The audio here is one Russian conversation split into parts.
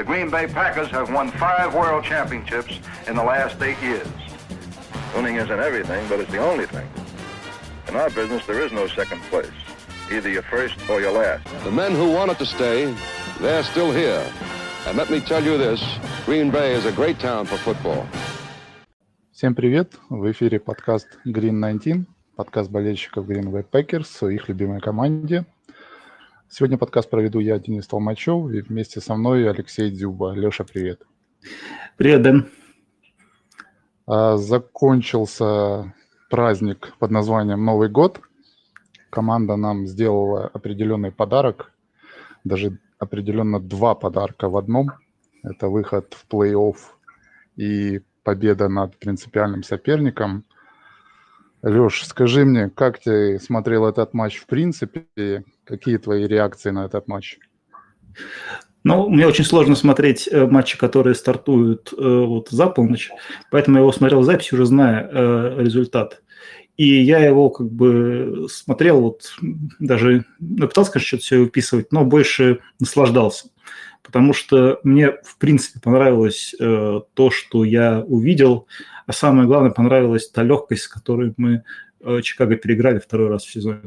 The Green Bay Packers have won five world championships in the last eight years. Winning isn't everything, but it's the only thing. In our business, there is no second place. Either you're first or you're last. The men who wanted to stay, they're still here. And let me tell you this, Green Bay is a great town for football. Всем привет! В эфире подкаст Green 19, подкаст болельщиков Green Bay Packers о их любимой команде. Сегодня подкаст проведу я, Денис Толмачев, и вместе со мной Алексей Дзюба. Леша, привет. Привет, Дэн. А, закончился праздник под названием Новый год. Команда нам сделала определенный подарок, даже определенно два подарка в одном. Это выход в плей-офф и победа над принципиальным соперником. Леш, скажи мне, как ты смотрел этот матч в принципе? Какие твои реакции на этот матч? Ну, мне очень сложно смотреть э, матчи, которые стартуют э, вот за полночь, поэтому я его смотрел в записи, уже зная э, результат. И я его как бы смотрел, вот даже ну, пытался, конечно, что-то все выписывать, но больше наслаждался потому что мне, в принципе, понравилось э, то, что я увидел, а самое главное, понравилась та легкость, с которой мы э, Чикаго переиграли второй раз в сезоне.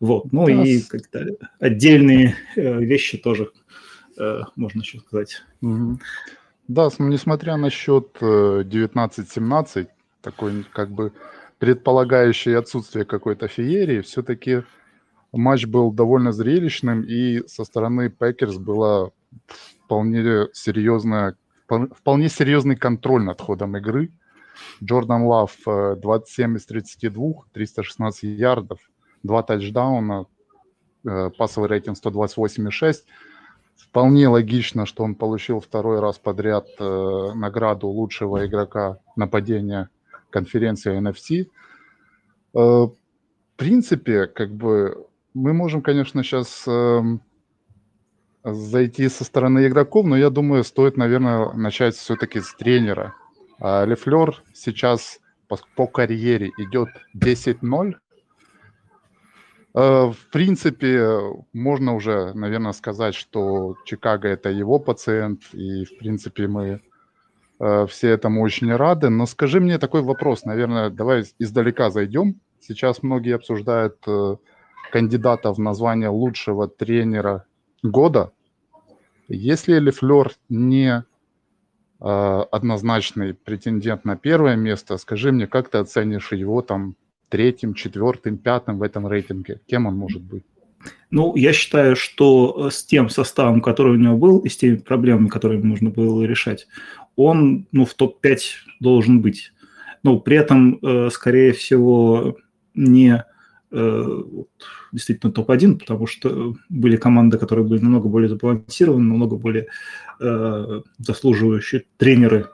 Вот, ну да. и как-то отдельные э, вещи тоже э, можно еще сказать. Угу. Да, несмотря на счет 19-17, такой как бы предполагающий отсутствие какой-то феерии, все-таки матч был довольно зрелищным, и со стороны Пекерс было вполне серьезное, вполне серьезный контроль над ходом игры. Джордан Лав 27 из 32, 316 ярдов, два тачдауна, э, пасовый рейтинг 128,6. Вполне логично, что он получил второй раз подряд э, награду лучшего игрока нападения конференции NFC. Э, в принципе, как бы мы можем, конечно, сейчас э, зайти со стороны игроков, но я думаю, стоит, наверное, начать все-таки с тренера. А Лефлер сейчас по, по карьере идет 10-0. Э, в принципе, можно уже, наверное, сказать, что Чикаго это его пациент, и, в принципе, мы э, все этому очень рады. Но скажи мне такой вопрос, наверное, давай издалека зайдем. Сейчас многие обсуждают э, кандидата в название лучшего тренера года, если Лефлер не э, однозначный претендент на первое место, скажи мне, как ты оценишь его там третьим, четвертым, пятым в этом рейтинге? Кем он может быть? Ну, я считаю, что с тем составом, который у него был, и с теми проблемами, которые нужно было решать, он ну, в топ-5 должен быть. Ну, при этом, э, скорее всего, не Э, действительно топ-1, потому что были команды, которые были намного более забалансированы, намного более э, заслуживающие тренеры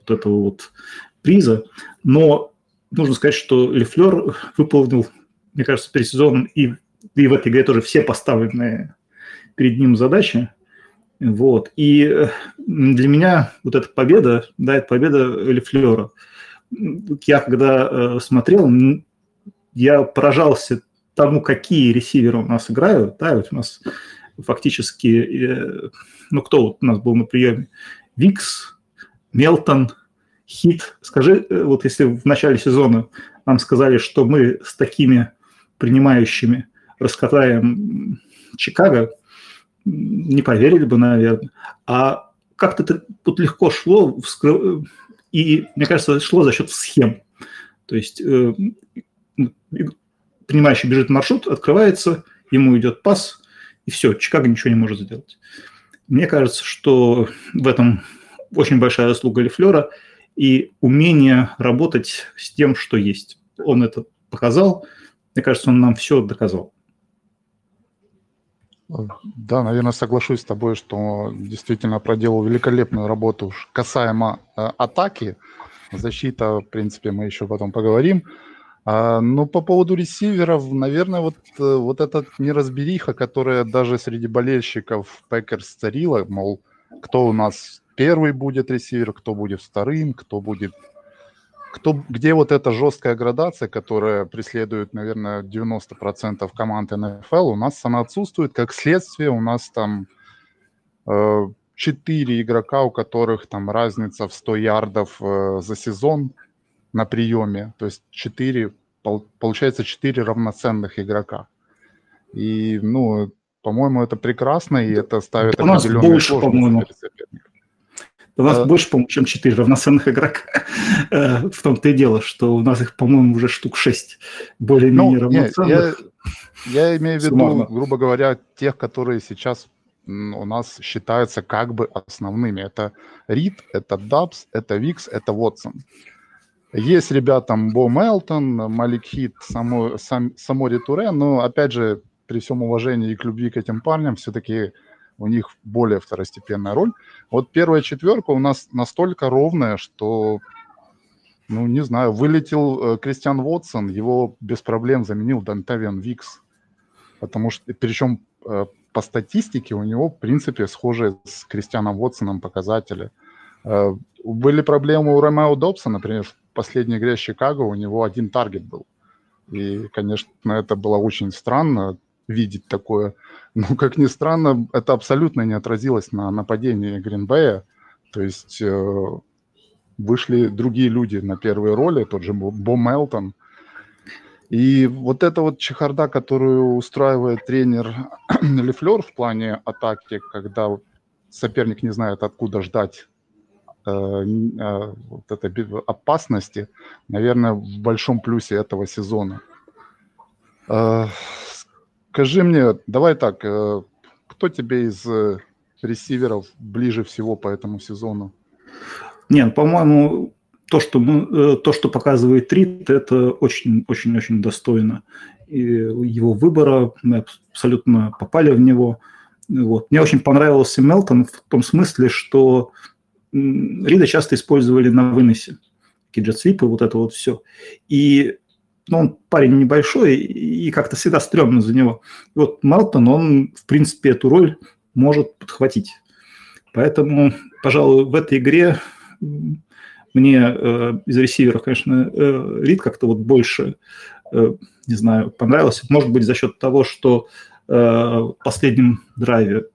вот этого вот приза. Но нужно сказать, что Лефлер выполнил, мне кажется, перед сезоном и, и в этой игре тоже все поставленные перед ним задачи. Вот. И для меня вот эта победа, да, это победа Лефлера. Я когда э, смотрел, я поражался тому, какие ресиверы у нас играют. Да, вот у нас фактически, э, ну, кто вот у нас был на приеме? Викс, Мелтон, Хит. Скажи, э, вот если в начале сезона нам сказали, что мы с такими принимающими раскатаем Чикаго, не поверили бы, наверное. А как-то это тут легко шло, и, мне кажется, шло за счет схем. То есть э, принимающий бежит маршрут, открывается, ему идет пас, и все, Чикаго ничего не может сделать. Мне кажется, что в этом очень большая заслуга Лефлера и умение работать с тем, что есть. Он это показал. Мне кажется, он нам все доказал. Да, наверное, соглашусь с тобой, что действительно проделал великолепную работу касаемо э, атаки. Защита, в принципе, мы еще потом поговорим. А, ну, по поводу ресиверов, наверное, вот, э, вот эта неразбериха, которая даже среди болельщиков Пекерс царила, мол, кто у нас первый будет ресивер, кто будет вторым, кто будет... Кто, где вот эта жесткая градация, которая преследует, наверное, 90% команд НФЛ, у нас она отсутствует. Как следствие, у нас там э, четыре игрока, у которых там разница в 100 ярдов э, за сезон на приеме, то есть четыре, получается четыре равноценных игрока. И, ну, по-моему, это прекрасно, и это ставит у нас больше, по-моему. У нас а... больше, по-моему, чем 4 равноценных игрока. Э, в том-то и дело, что у нас их, по-моему, уже штук 6 более-менее ну, равноценных. Я, я имею в виду, грубо говоря, тех, которые сейчас у нас считаются как бы основными. Это Рид, это Дабс, это Викс, это Вотсон. Есть ребятам Бо Мелтон, Малик Хит, само, сам, Самори Туре, но, опять же, при всем уважении и к любви к этим парням, все-таки у них более второстепенная роль. Вот первая четверка у нас настолько ровная, что, ну, не знаю, вылетел э, Кристиан Вотсон, его без проблем заменил Дантавиан Викс. Потому что, причем э, по статистике у него, в принципе, схожие с Кристианом Вотсоном показатели. Э, были проблемы у Ромео Добса, например, в последней игре Чикаго у него один таргет был. И, конечно, это было очень странно видеть такое. Но, как ни странно, это абсолютно не отразилось на нападении Гринбея. То есть э, вышли другие люди на первые роли, тот же Бо Мелтон – и вот эта вот чехарда, которую устраивает тренер Лефлер в плане атаки, когда соперник не знает, откуда ждать вот этой опасности, наверное, в большом плюсе этого сезона. Э, скажи мне, давай так, э, кто тебе из э, ресиверов ближе всего по этому сезону? Нет, по-моему, то, что, мы, э, то, что показывает Рид, это очень-очень-очень достойно. И его выбора, мы абсолютно попали в него. Вот. Мне очень понравился Мелтон в том смысле, что Рида часто использовали на выносе. Киджет-свипы, вот это вот все. И ну, он парень небольшой, и как-то всегда стрёмно за него. И вот Мелтон, он, в принципе, эту роль может подхватить. Поэтому, пожалуй, в этой игре мне э, из ресиверов, конечно, э, Рид как-то вот больше, э, не знаю, понравился. Может быть, за счет того, что э, в последнем драйве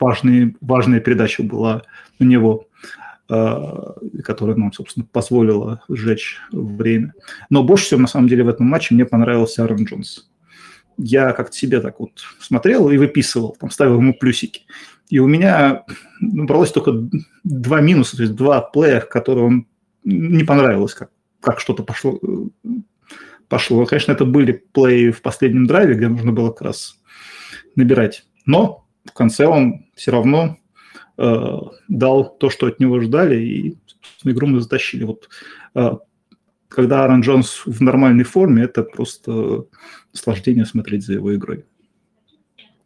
важный, важная передача была у него, э, которая нам, собственно, позволила сжечь время. Но больше всего, на самом деле, в этом матче мне понравился Аарон Джонс. Я как-то себе так вот смотрел и выписывал, там ставил ему плюсики. И у меня бралось только два минуса, то есть два плея, которые он не понравилось, как, как что-то пошло. пошло. Конечно, это были плей в последнем драйве, где нужно было как раз набирать. Но в конце он все равно э, дал то, что от него ждали, и игру мы затащили. Вот э, когда Аарон Джонс в нормальной форме, это просто наслаждение смотреть за его игрой.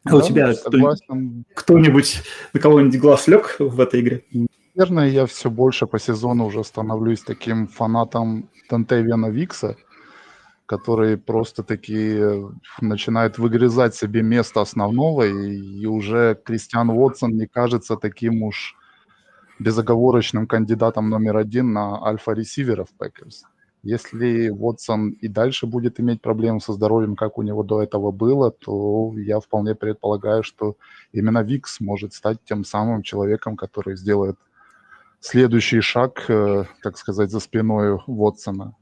А да, у тебя кто-нибудь, на кого-нибудь глаз лег в этой игре? Наверное, я все больше по сезону уже становлюсь таким фанатом Тантевиана Викса, который просто таки начинает выгрызать себе место основного, и, и уже Кристиан Уотсон не кажется таким уж безоговорочным кандидатом номер один на альфа-ресиверов Пекерс. Если Вотсон и дальше будет иметь проблемы со здоровьем, как у него до этого было, то я вполне предполагаю, что именно Викс может стать тем самым человеком, который сделает следующий шаг, э, так сказать, за спиной Вотсона.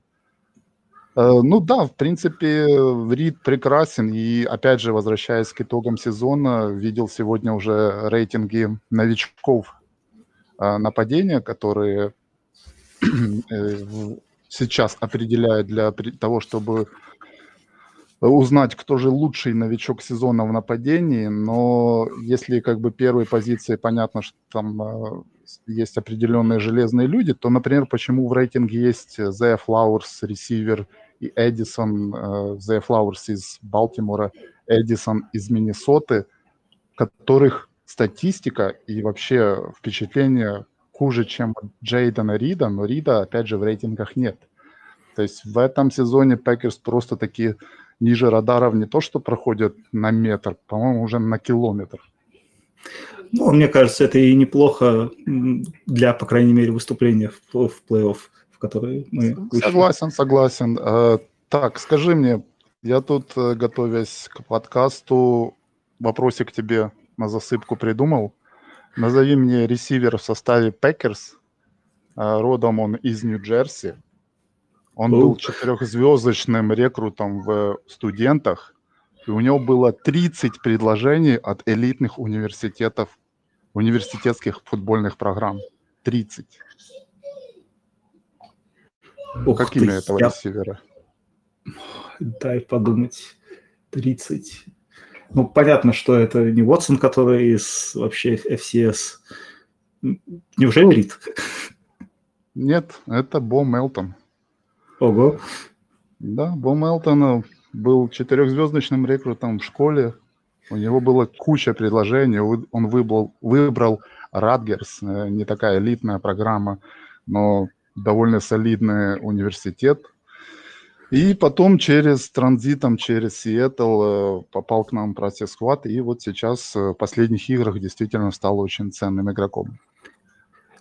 Э, ну да, в принципе, Рид прекрасен. И опять же, возвращаясь к итогам сезона, видел сегодня уже рейтинги новичков э, нападения, которые сейчас определяют для того, чтобы узнать, кто же лучший новичок сезона в нападении, но если как бы первые позиции, понятно, что там э, есть определенные железные люди, то, например, почему в рейтинге есть Зея Флауэрс, ресивер, и Эдисон, э, Зея Флауэрс из Балтимора, Эдисон из Миннесоты, которых статистика и вообще впечатление хуже, чем Джейдена Рида, но Рида, опять же, в рейтингах нет. То есть в этом сезоне Пекерс просто такие ниже радаров не то, что проходят на метр, по-моему, уже на километр. Ну, мне кажется, это и неплохо для, по крайней мере, выступления в, в плей-офф, которые мы. Согласен, согласен. Э, так, скажи мне, я тут, э, готовясь к подкасту, вопросик тебе на засыпку придумал. Назови мне ресивер в составе Пекерс. Родом он из Нью-Джерси. Он был четырехзвездочным рекрутом в студентах. И у него было 30 предложений от элитных университетов, университетских футбольных программ. 30. Ух как ты, имя этого я... ресивера? Дай подумать. 30. Ну, понятно, что это не Уотсон, который из вообще FCS. Неужели Рид? Нет, это Бо Мелтон. Ого. Да, Бо Мелтон был четырехзвездочным рекрутом в школе. У него была куча предложений. Он выбрал, выбрал Радгерс, э, не такая элитная программа, но довольно солидный университет. И потом через транзитом, через Сиэтл э, попал к нам процесс Squad, и вот сейчас э, в последних играх действительно стал очень ценным игроком.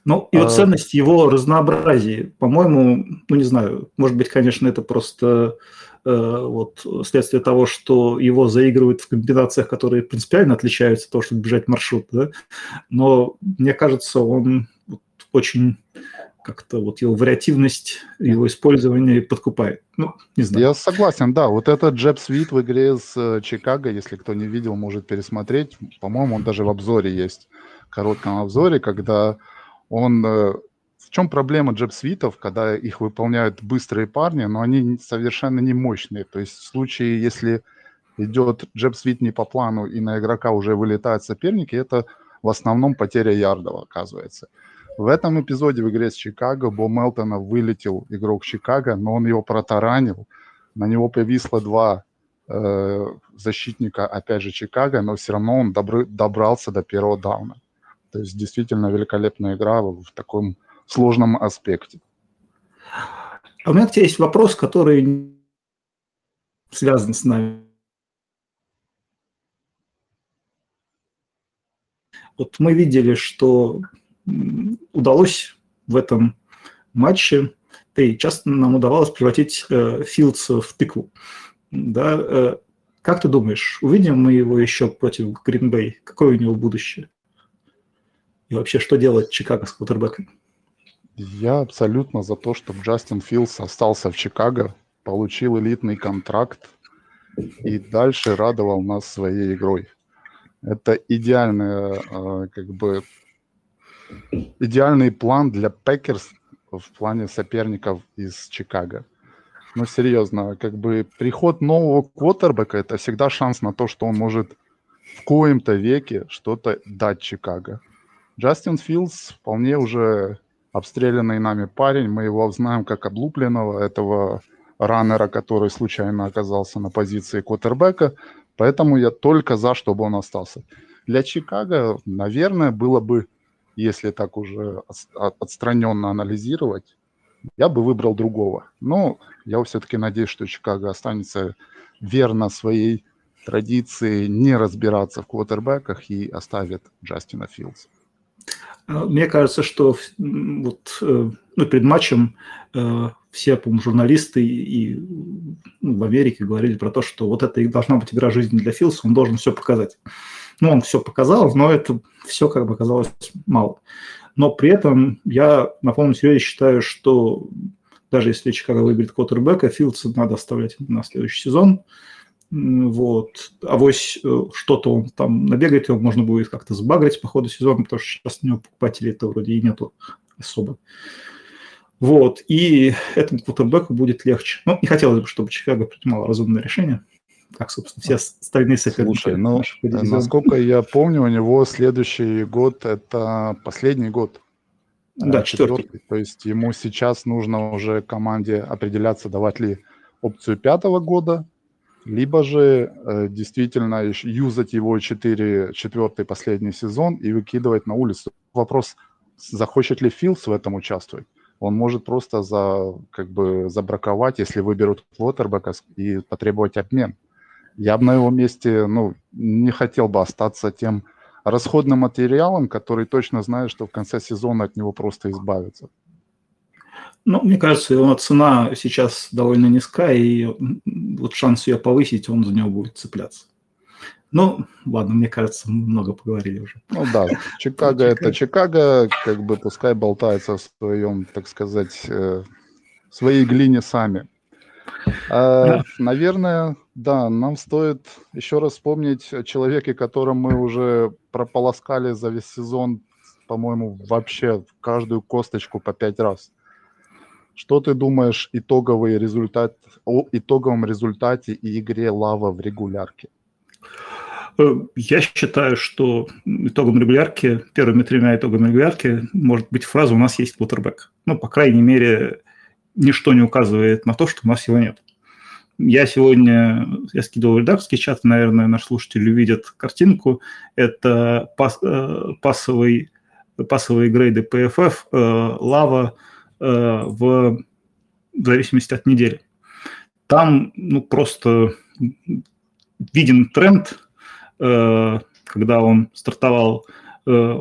Ну, и вот а... ценность его разнообразия, по-моему, ну, не знаю, может быть, конечно, это просто э, вот следствие того, что его заигрывают в комбинациях, которые принципиально отличаются от того, чтобы бежать маршрут, да, но мне кажется, он очень как-то вот его вариативность, его использование подкупает. Ну, не знаю. Я согласен, да. Вот этот джеб свит в игре с э, Чикаго, если кто не видел, может пересмотреть. По-моему, он даже в обзоре есть, коротком обзоре, когда он... Э, в чем проблема джеб свитов, когда их выполняют быстрые парни, но они совершенно не мощные. То есть в случае, если идет джеб свит не по плану и на игрока уже вылетают соперники, это в основном потеря ярдов оказывается. В этом эпизоде в игре с Чикаго Бо Мелтона вылетел игрок Чикаго, но он его протаранил. На него повисло два э, защитника, опять же, Чикаго, но все равно он добры, добрался до первого дауна. То есть действительно великолепная игра в таком сложном аспекте. А у меня к тебе есть вопрос, который связан с нами. Вот мы видели, что удалось в этом матче, да и часто нам удавалось превратить э, Филдс в тыкву. Да, э, как ты думаешь, увидим мы его еще против Гринбей? Какое у него будущее? И вообще, что делать Чикаго с квотербеком? Я абсолютно за то, чтобы Джастин Филдс остался в Чикаго, получил элитный контракт и дальше радовал нас своей игрой. Это идеальная э, как бы идеальный план для Пекерс в плане соперников из Чикаго. Ну, серьезно, как бы приход нового квотербека – это всегда шанс на то, что он может в коем-то веке что-то дать Чикаго. Джастин Филдс вполне уже обстрелянный нами парень. Мы его знаем как облупленного, этого раннера, который случайно оказался на позиции квотербека. Поэтому я только за, чтобы он остался. Для Чикаго, наверное, было бы если так уже отстраненно анализировать, я бы выбрал другого. Но я все-таки надеюсь, что Чикаго останется верно своей традиции не разбираться в квотербеках и оставит Джастина Филдса. А, мне кажется, что вот э, ну, перед матчем э, все, по журналисты и ну, в Америке говорили про то, что вот это и должна быть игра жизни для Филса, он должен все показать. Ну, он все показал, но это все как бы оказалось мало. Но при этом я на полном серьезе считаю, что даже если Чикаго выберет квотербека, Филдса надо оставлять на следующий сезон. Вот. А вось э, что-то он там набегает, его можно будет как-то сбагрить по ходу сезона, потому что сейчас у него покупателей это вроде и нету особо. Вот. И этому квотербеку будет легче. Ну, не хотелось бы, чтобы Чикаго принимал разумное решение как, собственно, все остальные соперники. Слушай, ну, насколько я помню, у него следующий год – это последний год. Да, четвертый. четвертый. То есть ему сейчас нужно уже команде определяться, давать ли опцию пятого года, либо же э, действительно юзать его 4, четвертый последний сезон и выкидывать на улицу. Вопрос, захочет ли Филдс в этом участвовать? Он может просто за, как бы забраковать, если выберут квотербека и потребовать обмен я бы на его месте ну, не хотел бы остаться тем расходным материалом, который точно знает, что в конце сезона от него просто избавиться. Ну, мне кажется, его цена сейчас довольно низкая, и вот шанс ее повысить, он за него будет цепляться. Ну, ладно, мне кажется, много поговорили уже. Ну да, Чикаго это Чикаго, как бы пускай болтается в своем, так сказать, э, своей глине сами. А, да. Наверное, да, нам стоит еще раз вспомнить о человеке, которым мы уже прополоскали за весь сезон, по-моему, вообще каждую косточку по пять раз. Что ты думаешь итоговый результат, о итоговом результате и игре Лава в регулярке? Э, я считаю, что итогом регулярки, первыми тремя итогами регулярки может быть фраза «у нас есть квотербек». Ну, по крайней мере, ничто не указывает на то, что у нас его нет. Я сегодня, я скидывал редакторский чат, наверное, наш слушатель увидит картинку. Это пас, э, пасовый, пасовые грейды PFF, э, лава в, в зависимости от недели. Там ну, просто виден тренд Э, когда он стартовал э,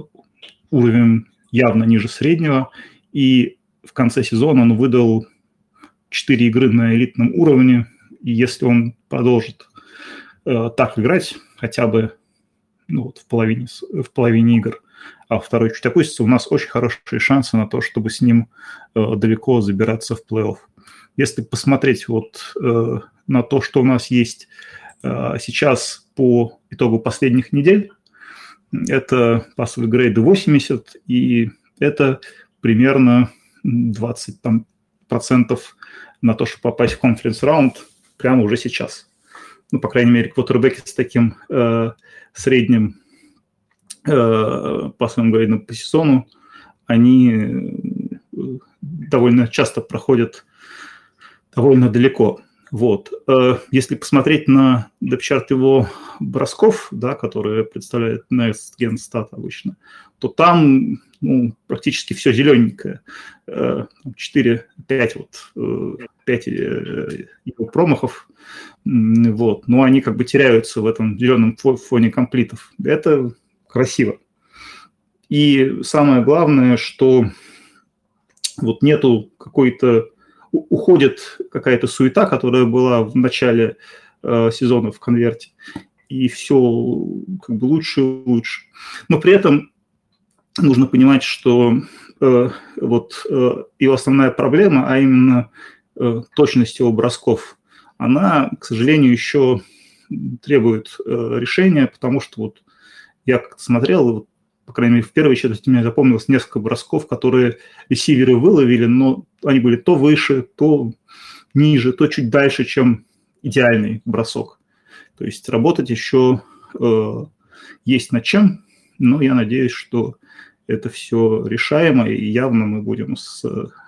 уровень явно ниже среднего, и в конце сезона он выдал 4 игры на элитном уровне, и если он продолжит э, так играть, хотя бы ну, вот в, половине, в половине игр, а второй чуть опустится, у нас очень хорошие шансы на то, чтобы с ним э, далеко забираться в плей-офф. Если посмотреть вот э, на то, что у нас есть э, сейчас по итогу последних недель. Это пассовые грейды 80, и это примерно 20 там, процентов на то, чтобы попасть в конференц-раунд прямо уже сейчас. Ну, по крайней мере, квотербеки с таким э, средним э, пассовым грейдом по сезону, они э, довольно часто проходят довольно далеко. Вот. Э, если посмотреть на депчарт его бросков, да, которые представляет Next Gen Stat обычно, то там ну, практически все зелененькое. 4, э, 5, вот, 5 э, его промахов, вот, но они как бы теряются в этом зеленом фоне комплитов. Это красиво. И самое главное, что вот нету какой-то уходит какая-то суета, которая была в начале э, сезона в конверте, и все как бы лучше и лучше. Но при этом нужно понимать, что э, вот э, его основная проблема, а именно э, точность его бросков, она, к сожалению, еще требует э, решения, потому что вот я как-то смотрел, вот по крайней мере, в первой четверти мне запомнилось несколько бросков, которые ресиверы выловили, но они были то выше, то ниже, то чуть дальше, чем идеальный бросок. То есть работать еще э, есть над чем, но я надеюсь, что это все решаемо, и явно мы будем с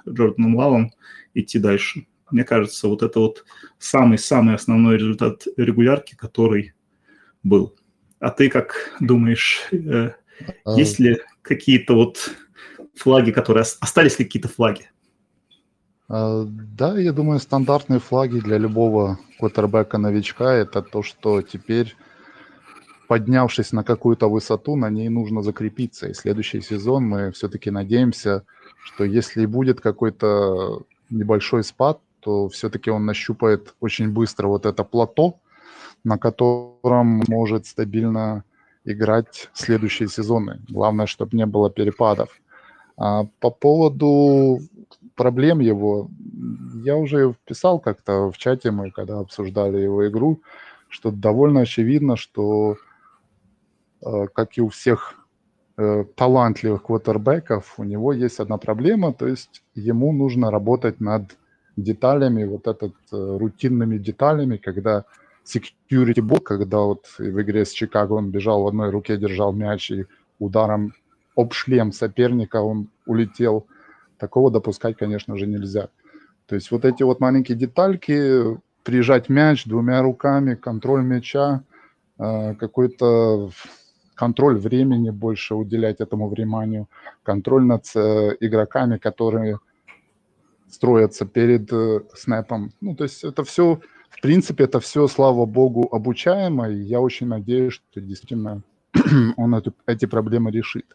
Джорданом Лавом идти дальше. Мне кажется, вот это вот самый-самый основной результат регулярки, который был. А ты как думаешь, э, а... Есть ли какие-то вот флаги, которые... Остались ли какие-то флаги? А, да, я думаю, стандартные флаги для любого квотербека-новичка – это то, что теперь, поднявшись на какую-то высоту, на ней нужно закрепиться. И следующий сезон мы все-таки надеемся, что если будет какой-то небольшой спад, то все-таки он нащупает очень быстро вот это плато, на котором может стабильно играть следующие сезоны. Главное, чтобы не было перепадов. А по поводу проблем его, я уже писал как-то в чате мы, когда обсуждали его игру, что довольно очевидно, что, как и у всех э, талантливых квотербеков, у него есть одна проблема, то есть ему нужно работать над деталями, вот этот э, рутинными деталями, когда security бол, когда вот в игре с Чикаго он бежал в одной руке, держал мяч и ударом об шлем соперника он улетел. Такого допускать, конечно же, нельзя. То есть вот эти вот маленькие детальки, прижать мяч двумя руками, контроль мяча, э, какой-то контроль времени больше уделять этому вниманию, контроль над э, игроками, которые строятся перед э, снэпом. Ну, то есть это все в принципе, это все, слава богу, обучаемо, и я очень надеюсь, что действительно он эту, эти проблемы решит.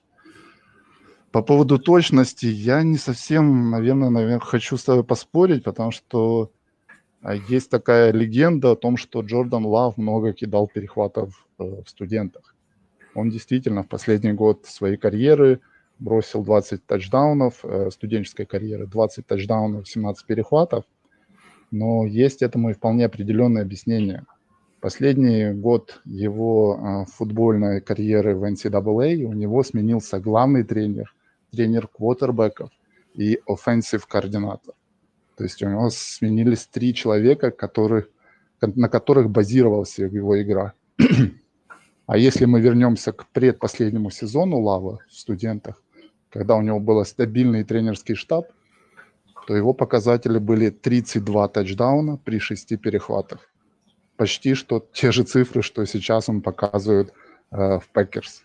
По поводу точности, я не совсем, наверное, наверное хочу с тобой поспорить, потому что А есть такая легенда о том, что Джордан Лав много кидал перехватов э, в студентах. Он действительно в последний год своей карьеры бросил 20 тачдаунов, э, студенческой карьеры, 20 тачдаунов, 17 перехватов. Но есть этому и вполне определенное объяснение. Последний год его э, футбольной карьеры в NCAA у него сменился главный тренер, тренер квотербеков и offensive координатор. То есть у него сменились три человека, которых, на которых базировалась его игра. А если мы вернемся к предпоследнему сезону Лава в студентах, когда у него был стабильный тренерский штаб, то его показатели были 32 тачдауна при 6 перехватах. Почти что те же цифры, что сейчас он показывает э, в Пекерс.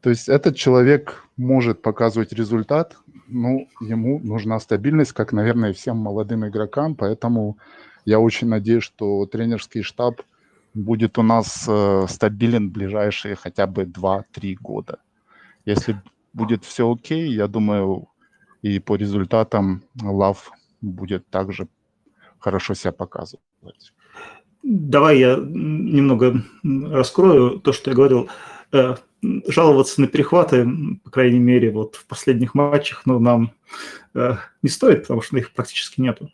То есть этот человек может показывать результат, ну, ему нужна стабильность, как, наверное, всем молодым игрокам, поэтому я очень надеюсь, что тренерский штаб будет у нас э, стабилен ближайшие хотя бы 2-3 года. Если будет все окей, я думаю, и по результатам Лав будет также хорошо себя показывать. Давай я немного раскрою то, что я говорил. Жаловаться на перехваты, по крайней мере, вот в последних матчах, ну, нам э, не стоит, потому что их практически нету.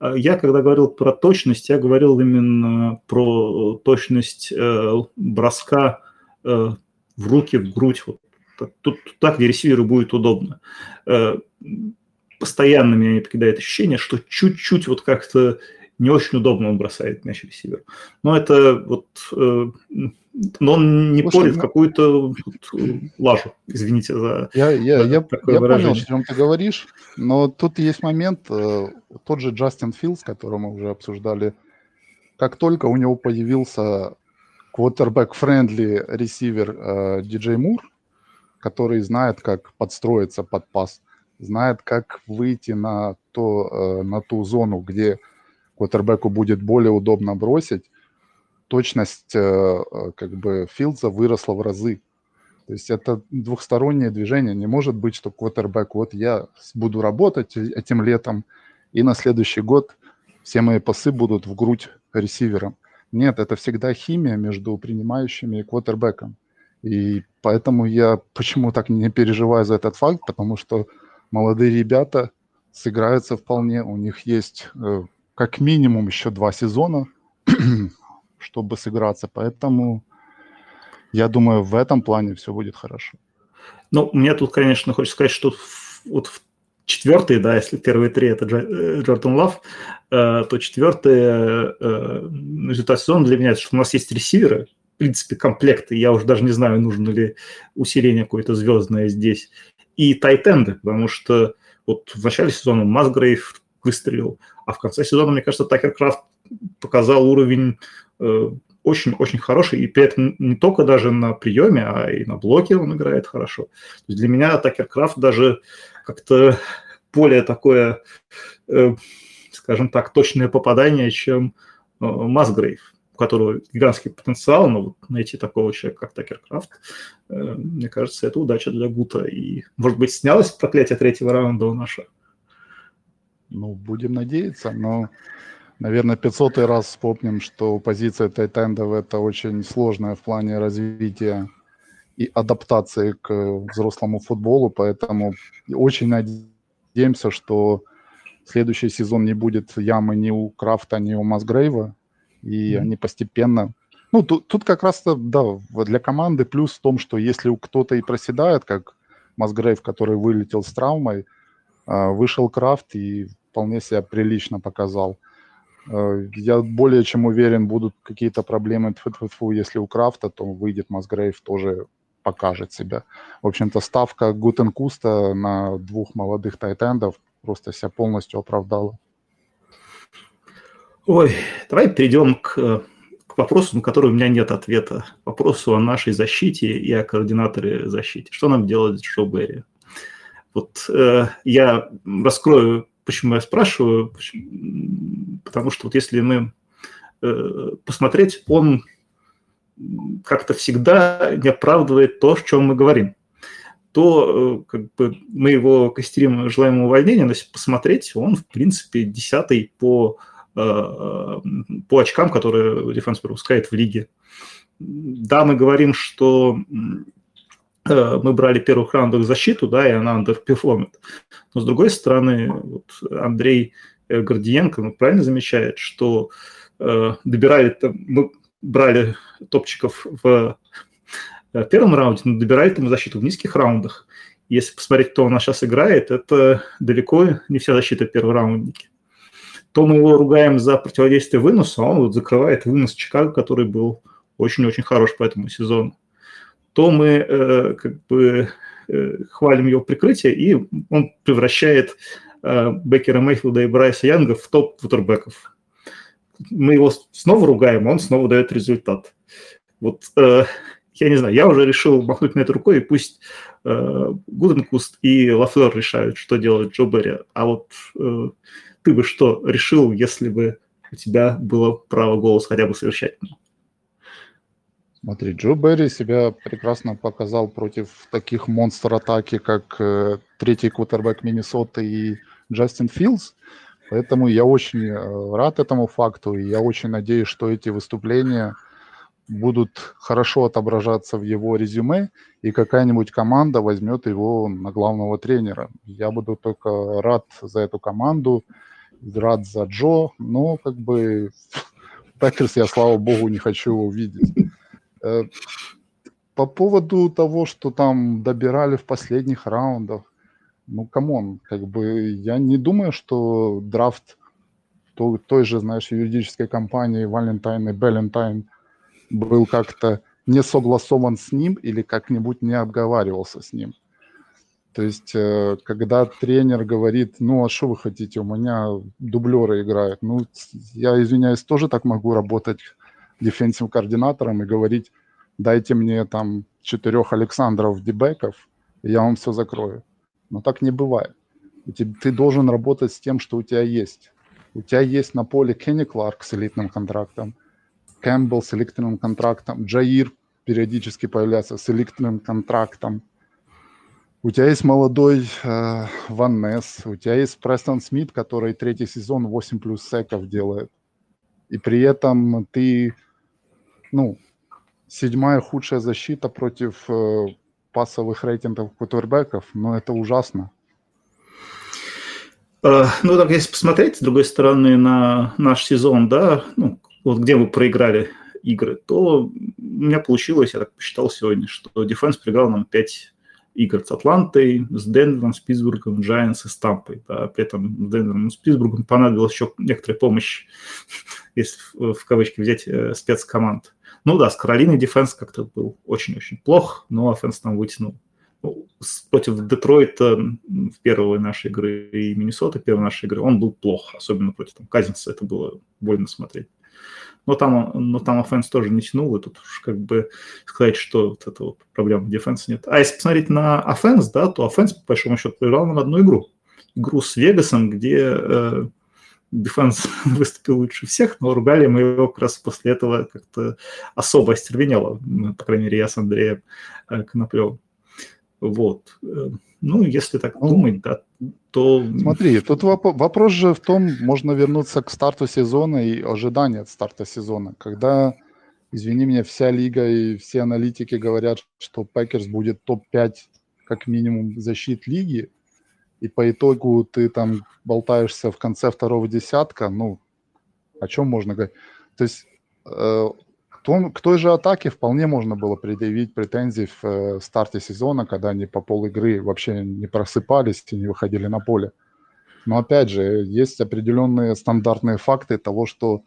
А я, когда говорил про точность, я говорил именно про точность э, броска э, в руки, в грудь, вот тут так, где ресиверу будет удобно. Э, постоянно меня не покидает ощущение, что чуть-чуть вот как-то не очень удобно он бросает мяч ресивер. Но это вот... Э, но он не Слушай, порит ну... какую-то лажу, извините за Я, я, я, я понял, о чем ты говоришь, но тут есть момент, э, тот же Джастин Филдс, которого мы уже обсуждали, как только у него появился квотербек-френдли ресивер Диджей Мур, который знает, как подстроиться под пас, знает, как выйти на, то, э, на ту зону, где квотербеку будет более удобно бросить, точность э, э, как бы Филдса выросла в разы. То есть это двухстороннее движение. Не может быть, что квотербек, вот я буду работать этим летом, и на следующий год все мои пасы будут в грудь ресивером. Нет, это всегда химия между принимающими и квотербеком. И поэтому я почему так не переживаю за этот факт, потому что молодые ребята сыграются вполне, у них есть э, как минимум еще два сезона, чтобы сыграться, поэтому я думаю, в этом плане все будет хорошо. Ну, мне тут, конечно, хочется сказать, что вот в четвертый, да, если первые три это э, Джордан Лав, э, то четвертый результат сезона для меня, что у нас есть ресиверы, принципе, комплекты. Я уже даже не знаю, нужно ли усиление какое-то звездное здесь. И тайтенды, потому что вот в начале сезона Масгрейв выстрелил, а в конце сезона, мне кажется, Такер Крафт показал уровень очень-очень э, хороший, и при этом не только даже на приеме, а и на блоке он играет хорошо. То есть для меня Такер Крафт даже как-то более такое, э, скажем так, точное попадание, чем э, Масгрейв у которого гигантский потенциал, но вот найти такого человека, как Такер Крафт, э, мне кажется, это удача для Гута. И, может быть, снялось проклятие третьего раунда у нашего? Ну, будем надеяться, но, наверное, 500 раз вспомним, что позиция тайтендов – это очень сложная в плане развития и адаптации к взрослому футболу, поэтому очень надеемся, что следующий сезон не будет ямы ни у Крафта, ни у Масгрейва, и mm-hmm. они постепенно... Ну, тут, тут как раз, да, для команды плюс в том, что если кто-то и проседает, как Масгрейв, который вылетел с травмой, а, вышел Крафт и вполне себя прилично показал. А, я более чем уверен, будут какие-то проблемы, если у Крафта, то выйдет Масгрейв тоже покажет себя. В общем-то, ставка Гутенкуста на двух молодых тайтендов просто себя полностью оправдала. Ой, давай перейдем к, к вопросу, на который у меня нет ответа. Вопросу о нашей защите и о координаторе защиты. Что нам делать Берри? Вот э, я раскрою, почему я спрашиваю. Потому что вот если мы э, посмотреть, он как-то всегда не оправдывает то, о чем мы говорим то э, как бы, мы его костерим, желаем увольнения, но если посмотреть, он, в принципе, десятый по по очкам, которые defense пропускает в лиге. Да, мы говорим, что мы брали первых раундов защиту, да, и она underperform ит. Но с другой стороны, вот Андрей Гордиенко ну, правильно замечает, что э, добирали, мы брали топчиков в первом раунде, но добирали там защиту в низких раундах. Если посмотреть, кто у нас сейчас играет, это далеко не вся защита первораунники. То мы его ругаем за противодействие выносу, а он вот закрывает вынос Чикаго, который был очень-очень хорош по этому сезону. То мы э, как бы э, хвалим его прикрытие, и он превращает э, Беккера Мейфилда и Брайса Янга в топ квотербеков. Мы его снова ругаем, он снова дает результат. Вот э, я не знаю, я уже решил махнуть на это рукой, и пусть э, Гуденкуст и Лафлер решают, что делать Джо Берри. А вот э, ты бы что решил, если бы у тебя было право голоса хотя бы совещательного? Смотри, Джо Берри себя прекрасно показал против таких монстр-атаки, как э, третий кутербэк Миннесоты и Джастин Филдс. Поэтому я очень э, рад этому факту, и я очень надеюсь, что эти выступления – будут хорошо отображаться в его резюме, и какая-нибудь команда возьмет его на главного тренера. Я буду только рад за эту команду, рад за Джо, но как бы Пекерс я, слава богу, не хочу его видеть. Э, по поводу того, что там добирали в последних раундах, ну, come on, как бы я не думаю, что драфт той, той же, знаешь, юридической компании Валентайн и Беллентайн был как-то не согласован с ним или как-нибудь не обговаривался с ним. То есть, э, когда тренер говорит, ну, а что вы хотите, у меня дублеры играют. Ну, я, извиняюсь, тоже так могу работать дефенсивным координатором и говорить, дайте мне там четырех Александров Дебеков, и я вам все закрою. Но так не бывает. Ты должен работать с тем, что у тебя есть. У тебя есть на поле Кенни Кларк с элитным контрактом, Кэмпбелл с электронным контрактом, Джаир периодически появляется с электронным контрактом. У тебя есть молодой э, Ван у тебя есть Престон Смит, который третий сезон 8 плюс секов делает. И при этом ты, ну, седьмая худшая защита против э, пасовых рейтингов кутербеков, но это ужасно. Uh, ну, так если посмотреть, с другой стороны, на наш сезон, да, ну, вот где мы проиграли игры, то у меня получилось, я так посчитал сегодня, что defense проиграл нам 5 игр с Атлантой, с Денвером, с Питтсбургом, Giants и с Тампой. Да, при этом с Денвером и с Питтсбургом понадобилась еще некоторая помощь, если в, в кавычки взять э, спецкоманд. Ну да, с Каролиной defense как-то был очень-очень плох, но offense там вытянул. Ну, против Детройта в первой нашей игры и Миннесоты первой нашей игры он был плох, особенно против там, Казинса, это было больно смотреть но там, но там offense тоже не тянул, и тут уж как бы сказать, что вот эта вот проблема defense а нет. А если посмотреть на offense, да, то offense, по большому счету, проиграл нам одну игру. Игру с Вегасом, где э, defense выступил лучше всех, но ругали мы его как раз после этого как-то особо остервенело, по крайней мере, я с Андреем э, Коноплевым. Вот. Э, ну, если так ну, думать, да, то... Смотри, тут воп- вопрос же в том, можно вернуться к старту сезона и ожидания от старта сезона. Когда, извини меня, вся лига и все аналитики говорят, что Пекерс будет топ-5 как минимум защит лиги, и по итогу ты там болтаешься в конце второго десятка, ну, о чем можно говорить? То есть э, том, к той же атаке вполне можно было предъявить претензии в э, старте сезона, когда они по пол игры вообще не просыпались и не выходили на поле. Но опять же, есть определенные стандартные факты того, что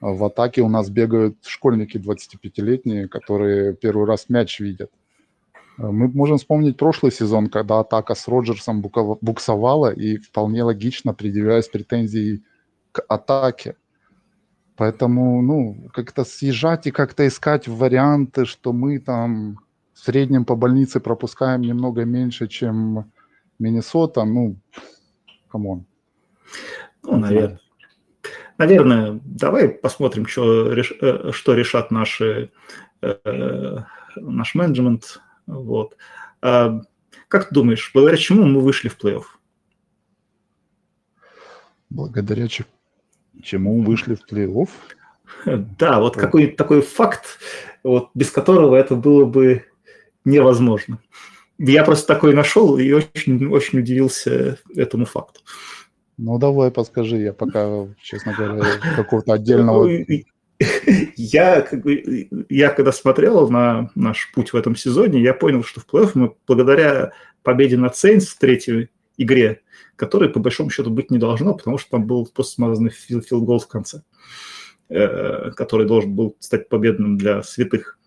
в атаке у нас бегают школьники 25-летние, которые первый раз мяч видят. Мы можем вспомнить прошлый сезон, когда атака с Роджерсом буксовала, и вполне логично предъявлялись претензии к атаке. Поэтому, ну, как-то съезжать и как-то искать варианты, что мы там в среднем по больнице пропускаем немного меньше, чем Миннесота, ну, come on. Ну, наверное. Наверное, давай посмотрим, что, э, что решат наши, э, наш менеджмент. Вот. А, как ты думаешь, благодаря чему мы вышли в плей-офф? Благодаря Чему вышли в плей-офф? Да, вот какой-нибудь такой факт, вот, без которого это было бы невозможно. Я просто такой нашел и очень, очень удивился этому факту. Ну, давай подскажи, я пока, честно говоря, какого-то отдельного... Я, как бы, я когда смотрел на наш путь в этом сезоне, я понял, что в плей-офф мы благодаря победе над Сейнс в третьей игре, которой по большому счету быть не должно, потому что там был просто смазанный филгол в конце, э, который должен был стать победным для святых.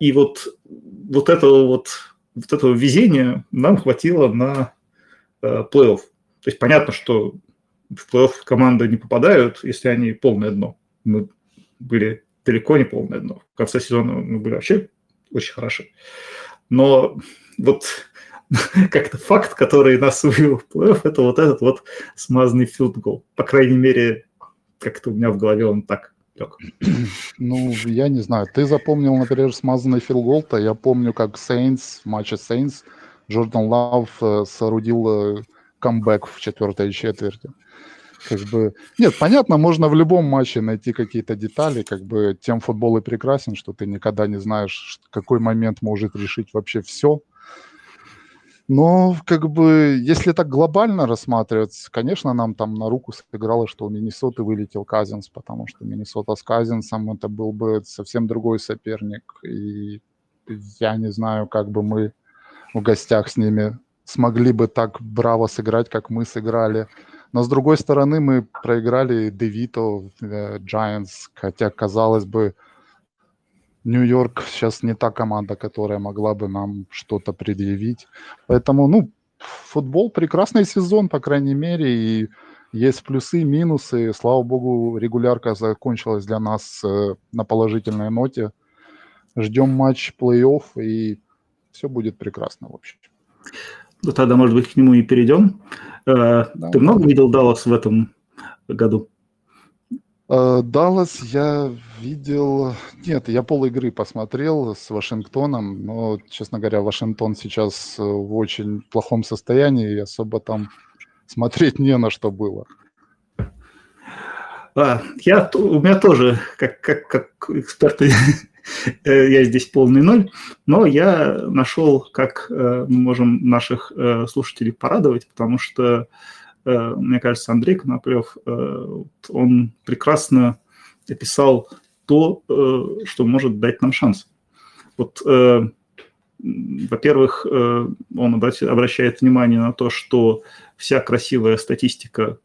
И вот, вот этого вот, вот этого везения нам хватило на э, плей-офф. То есть понятно, что в плей-офф команды не попадают, если они полное дно. Мы были далеко не полное дно. В конце сезона мы были вообще очень хороши. Но вот как-то факт, который нас увел в плей-офф, это вот этот вот смазанный филдгол. По крайней мере, как-то у меня в голове он так лег. Ну, я не знаю. Ты запомнил, например, смазанный филгол-то. Я помню, как Сейнс, в матче Сейнс, Джордан Лав э, соорудил э, камбэк в четвертой четверти. Как бы... Нет, понятно, можно в любом матче найти какие-то детали, как бы тем футбол и прекрасен, что ты никогда не знаешь, какой момент может решить вообще все. Но, как бы, если так глобально рассматривать, конечно, нам там на руку сыграло, что у Миннесоты вылетел Казинс, потому что Миннесота с Казинсом это был бы совсем другой соперник. И я не знаю, как бы мы в гостях с ними смогли бы так браво сыграть, как мы сыграли. Но с другой стороны, мы проиграли Девито, Giants, хотя, казалось бы, Нью-Йорк сейчас не та команда, которая могла бы нам что-то предъявить. Поэтому, ну, футбол прекрасный сезон, по крайней мере, и есть плюсы, минусы. Слава богу, регулярка закончилась для нас э, на положительной ноте. Ждем матч плей-офф, и все будет прекрасно, в общем. Ну, тогда, может быть, к нему и перейдем. Э, да. Ты много видел Даллас в этом году? Э, Даллас я видел... Нет, я пол игры посмотрел с Вашингтоном, но, честно говоря, Вашингтон сейчас в очень плохом состоянии, и особо там смотреть не на что было. А, я, у меня тоже, как, как, как эксперт, я здесь полный ноль, но я нашел, как э, мы можем наших э, слушателей порадовать, потому что Э, мне кажется, Андрей Коноплев, э, он прекрасно описал то, э, что может дать нам шанс. Вот, во-первых, он обращает внимание на то, что вся красивая статистика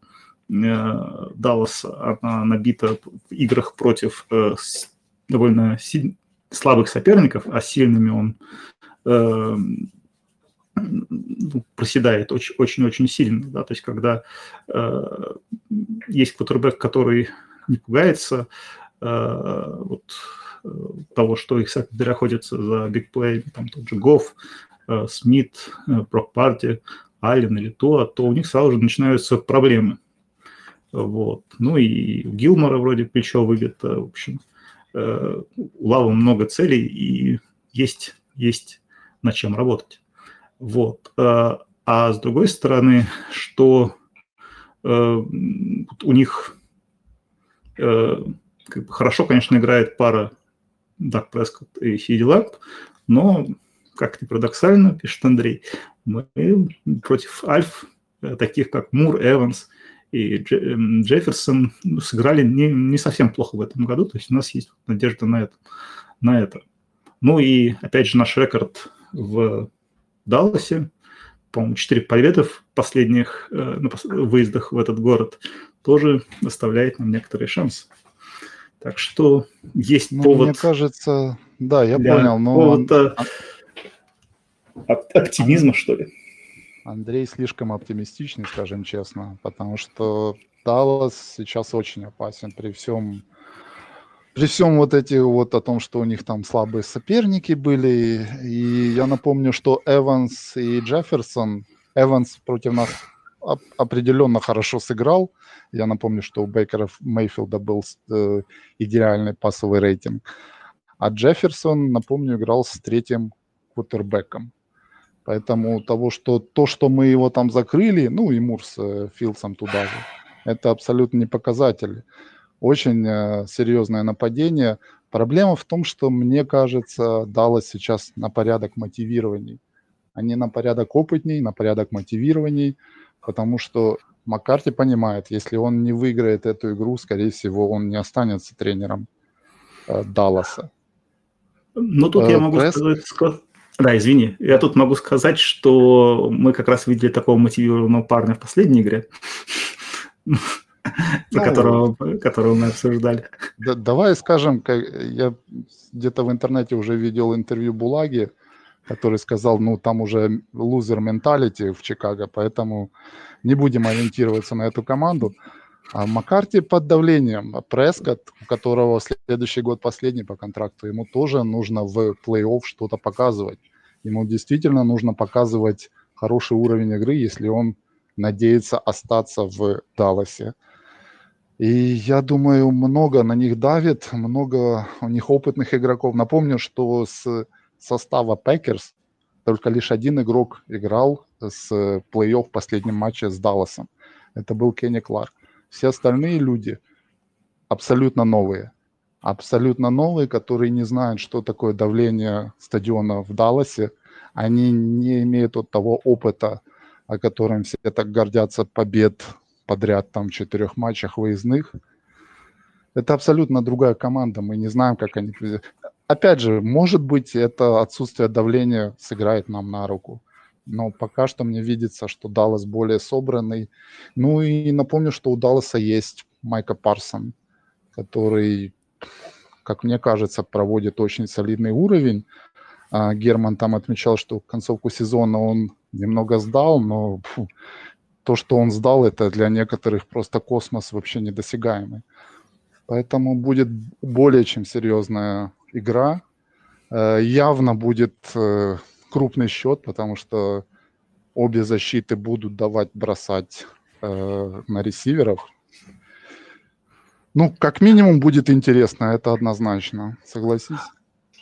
Далласа, она набита в играх против довольно слабых соперников, а сильными он ну, проседает очень-очень сильно, да, то есть когда э, есть квотербек, который не пугается э, вот, э, того, что их секондари охотятся за бигплей, там тот же Гофф, э, Смит, э, Брок Парти, Аллен или то, то у них сразу же начинаются проблемы. Вот. Ну и Гилмора вроде плечо выбито, в общем. Э, у Лавы много целей и есть, есть над чем работать. Вот. Э, а с другой стороны, что э, у них э, как бы хорошо, конечно, играет пара Дак Прескотт и Сиди Лап, но, как ни парадоксально, пишет Андрей, мы против Альф, таких как Мур, Эванс и Джефферсон, сыграли не, не совсем плохо в этом году, то есть у нас есть надежда на это. На это. Ну и, опять же, наш рекорд в Далласе, по-моему, 4 победы в последних э, выездах в этот город, тоже оставляет нам некоторые шансы. Так что есть ну, повод... Мне кажется, да, я понял, но... Повода оптимизма, что ли. Андрей слишком оптимистичный, скажем честно, потому что Даллас сейчас очень опасен при всем при всем вот эти вот о том, что у них там слабые соперники были, и я напомню, что Эванс и Джефферсон, Эванс против нас определенно хорошо сыграл. Я напомню, что у Бейкера Мейфилда был э, идеальный пасовый рейтинг. А Джефферсон, напомню, играл с третьим квотербеком. Поэтому того, что то, что мы его там закрыли, ну и Мур с э, Филдсом туда же, Это абсолютно не показатели. Очень э, серьезное нападение. Проблема в том, что, мне кажется, Даллас сейчас на порядок мотивирований. Они на порядок опытней, на порядок мотивирований, потому что Маккарти понимает, если он не выиграет эту игру, скорее всего, он не останется тренером э, Далласа. Ну, тут э, я могу пресс... сказать... Да, извини. Я тут могу сказать, что мы как раз видели такого мотивированного парня в последней игре, ну, которого, которого мы обсуждали. Да, давай скажем, я где-то в интернете уже видел интервью Булаги, который сказал, ну, там уже лузер менталити в Чикаго, поэтому не будем ориентироваться на эту команду. А Маккарти под давлением. А Прескотт, у которого следующий год последний по контракту, ему тоже нужно в плей-офф что-то показывать. Ему действительно нужно показывать хороший уровень игры, если он надеется остаться в Далласе. И я думаю, много на них давит, много у них опытных игроков. Напомню, что с состава Пекерс только лишь один игрок играл с плей-офф в последнем матче с Далласом. Это был Кенни Кларк. Все остальные люди абсолютно новые. Абсолютно новые, которые не знают, что такое давление стадиона в Далласе. Они не имеют вот того опыта, о котором все так гордятся, побед подряд там в четырех матчах выездных. Это абсолютно другая команда. Мы не знаем, как они опять же, может быть, это отсутствие давления сыграет нам на руку. Но пока что мне видится, что Даллас более собранный. Ну и напомню, что у Далласа есть Майка Парсон, который, как мне кажется, проводит очень солидный уровень. А Герман там отмечал, что к концовку сезона он немного сдал, но фу, то, что он сдал, это для некоторых просто космос вообще недосягаемый. Поэтому будет более чем серьезная игра. Э, явно будет э, крупный счет, потому что обе защиты будут давать бросать э, на ресиверов. Ну, как минимум будет интересно, это однозначно. Согласись?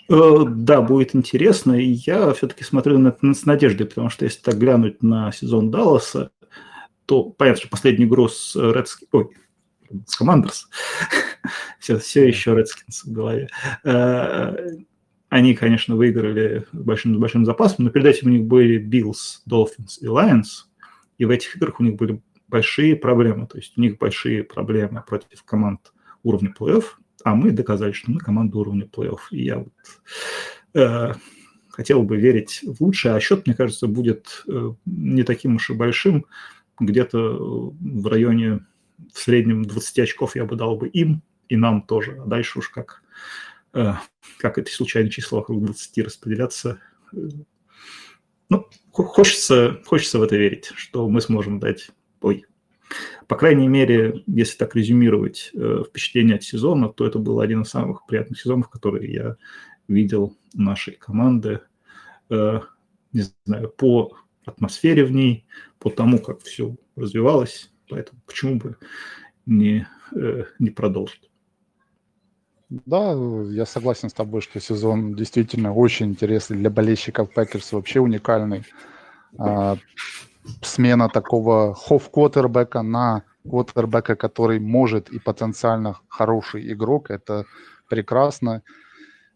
Да, будет интересно. И я все-таки смотрю на это с надеждой, потому что если так глянуть на сезон Далласа, то понятно, что последний игру с Redskins, ой, с Commanders, все, все еще Redskins в голове. Они, конечно, выиграли большим, большим запасом, но перед этим у них были Bills, Dolphins и Lions, и в этих играх у них были большие проблемы. То есть у них большие проблемы против команд уровня плей-офф, а мы доказали, что мы команда уровня плей-офф. И я вот э, хотел бы верить в лучшее, а счет, мне кажется, будет э, не таким уж и большим, где-то в районе в среднем 20 очков я бы дал бы им, и нам тоже. А дальше уж как, как эти случайные числа вокруг 20 распределяться. Ну, хочется, хочется в это верить, что мы сможем дать... Ой, по крайней мере, если так резюмировать э, впечатление от сезона, то это был один из самых приятных сезонов, которые я видел нашей команды. Э, не знаю, по атмосфере в ней, по тому, как все развивалось. Поэтому почему бы не, э, не продолжить? Да, я согласен с тобой, что сезон действительно очень интересный для болельщиков Пекерс, вообще уникальный. А, смена такого HOF -квотербека на квотербека, который может и потенциально хороший игрок, это прекрасно.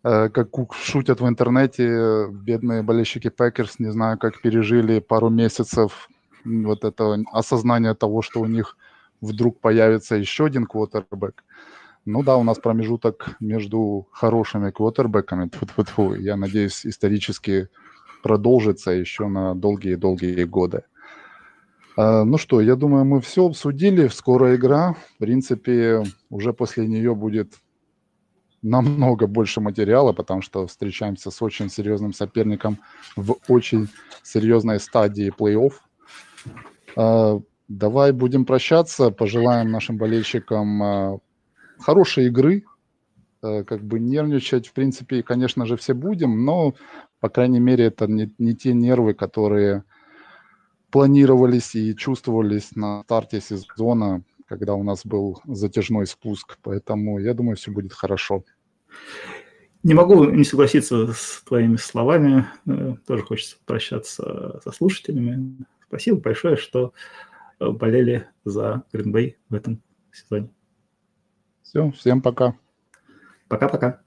Э, как шутят в интернете, бедные болельщики Packers, не знаю, как пережили пару месяцев вот это осознание того, что у них вдруг появится еще один квотербек. Ну да, у нас промежуток между хорошими квотербеками, я надеюсь, исторически продолжится еще на долгие-долгие годы. А, ну что, я думаю, мы все обсудили. Скоро игра. В принципе, уже после нее будет намного больше материала, потому что встречаемся с очень серьезным соперником в очень серьезной стадии плей-офф. А, давай будем прощаться, пожелаем нашим болельщикам а, хорошей игры, а, как бы нервничать, в принципе, конечно же, все будем, но, по крайней мере, это не, не те нервы, которые планировались и чувствовались на старте сезона, когда у нас был затяжной спуск. Поэтому я думаю, все будет хорошо. Не могу не согласиться с твоими словами. Э, тоже хочется прощаться со слушателями. Спасибо большое, что э, болели за Bay в этом сезоне. Все, всем пока. Пока-пока.